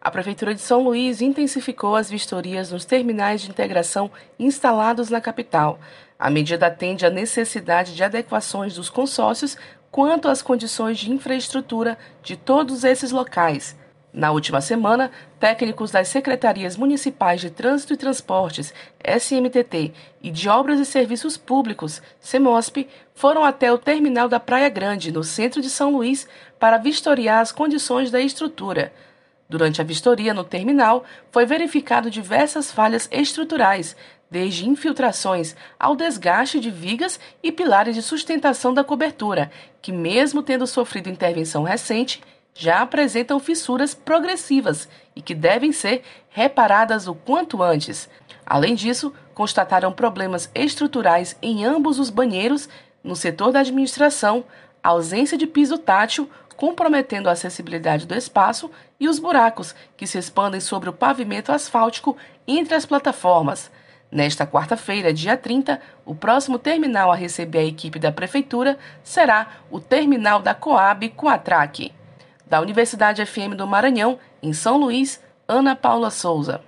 A Prefeitura de São Luís intensificou as vistorias nos terminais de integração instalados na capital. A medida atende à necessidade de adequações dos consórcios quanto às condições de infraestrutura de todos esses locais. Na última semana, técnicos das Secretarias Municipais de Trânsito e Transportes, SMTT, e de Obras e Serviços Públicos, CEMOSP, foram até o terminal da Praia Grande, no centro de São Luís, para vistoriar as condições da estrutura. Durante a vistoria no terminal, foi verificado diversas falhas estruturais, desde infiltrações ao desgaste de vigas e pilares de sustentação da cobertura, que, mesmo tendo sofrido intervenção recente, já apresentam fissuras progressivas e que devem ser reparadas o quanto antes. Além disso, constataram problemas estruturais em ambos os banheiros, no setor da administração, ausência de piso tátil, comprometendo a acessibilidade do espaço, e os buracos que se expandem sobre o pavimento asfáltico entre as plataformas. Nesta quarta-feira, dia 30, o próximo terminal a receber a equipe da Prefeitura será o terminal da Coab Coatrac. Da Universidade FM do Maranhão, em São Luís, Ana Paula Souza.